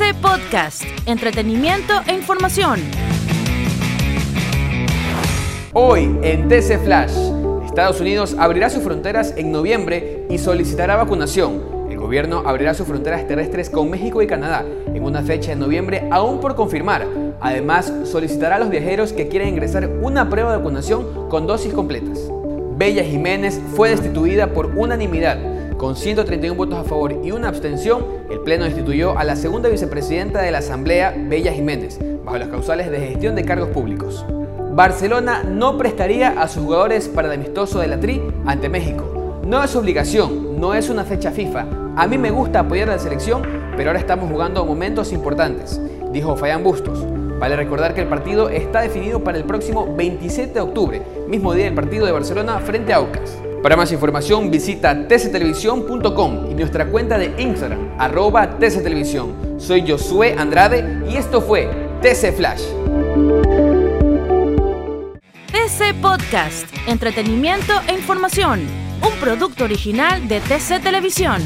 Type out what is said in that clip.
Podcast, entretenimiento e información. Hoy en TC Flash, Estados Unidos abrirá sus fronteras en noviembre y solicitará vacunación. El gobierno abrirá sus fronteras terrestres con México y Canadá en una fecha de noviembre aún por confirmar. Además, solicitará a los viajeros que quieran ingresar una prueba de vacunación con dosis completas. Bella Jiménez fue destituida por unanimidad. Con 131 votos a favor y una abstención, el Pleno destituyó a la segunda vicepresidenta de la Asamblea, Bella Jiménez, bajo las causales de gestión de cargos públicos. Barcelona no prestaría a sus jugadores para el amistoso de la Tri ante México. No es obligación, no es una fecha FIFA. A mí me gusta apoyar a la selección, pero ahora estamos jugando momentos importantes, dijo Fayán Bustos. Vale recordar que el partido está definido para el próximo 27 de octubre, mismo día del partido de Barcelona frente a Aucas. Para más información visita tctelevisión.com y nuestra cuenta de Instagram, arroba tctelevisión. Soy Josué Andrade y esto fue TC Flash. TC Podcast, entretenimiento e información. Un producto original de TC Televisión.